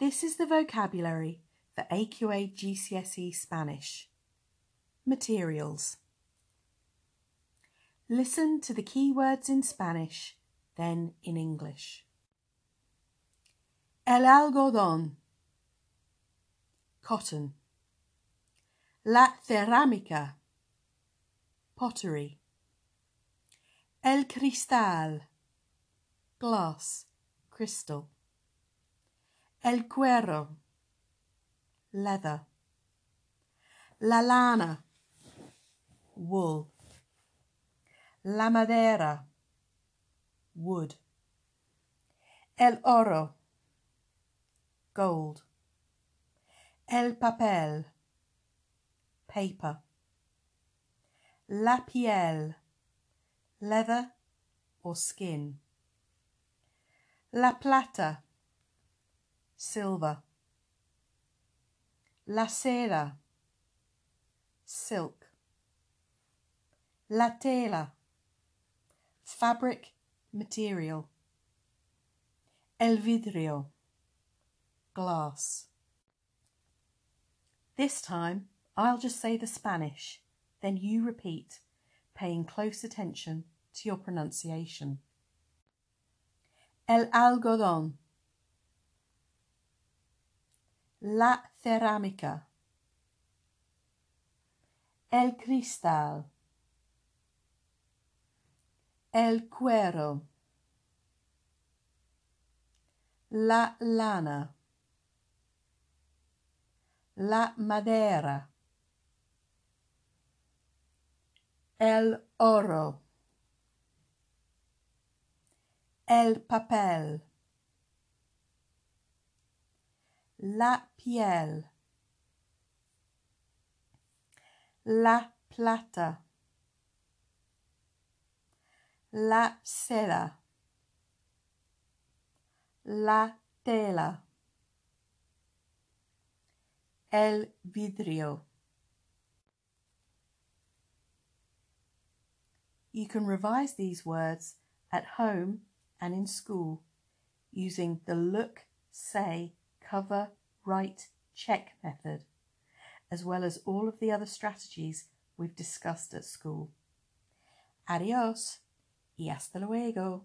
This is the vocabulary for AQA GCSE Spanish. Materials. Listen to the key words in Spanish, then in English. El algodón. Cotton. La cerámica. Pottery. El cristal. Glass, crystal. El cuero. Leather. La lana. Wool. La madera. Wood. El oro. Gold. El papel. Paper. La piel. Leather or skin. La plata. Silver. La seda. Silk. La tela. Fabric material. El vidrio. Glass. This time I'll just say the Spanish, then you repeat, paying close attention to your pronunciation. El algodón. La cerámica. El cristal. El cuero. La lana. La madera. El oro. El papel. La piel. La plata. La seda. La tela. El vidrio. You can revise these words at home and in school using the look, say, cover, write, check method, as well as all of the other strategies we've discussed at school. Adios y hasta luego.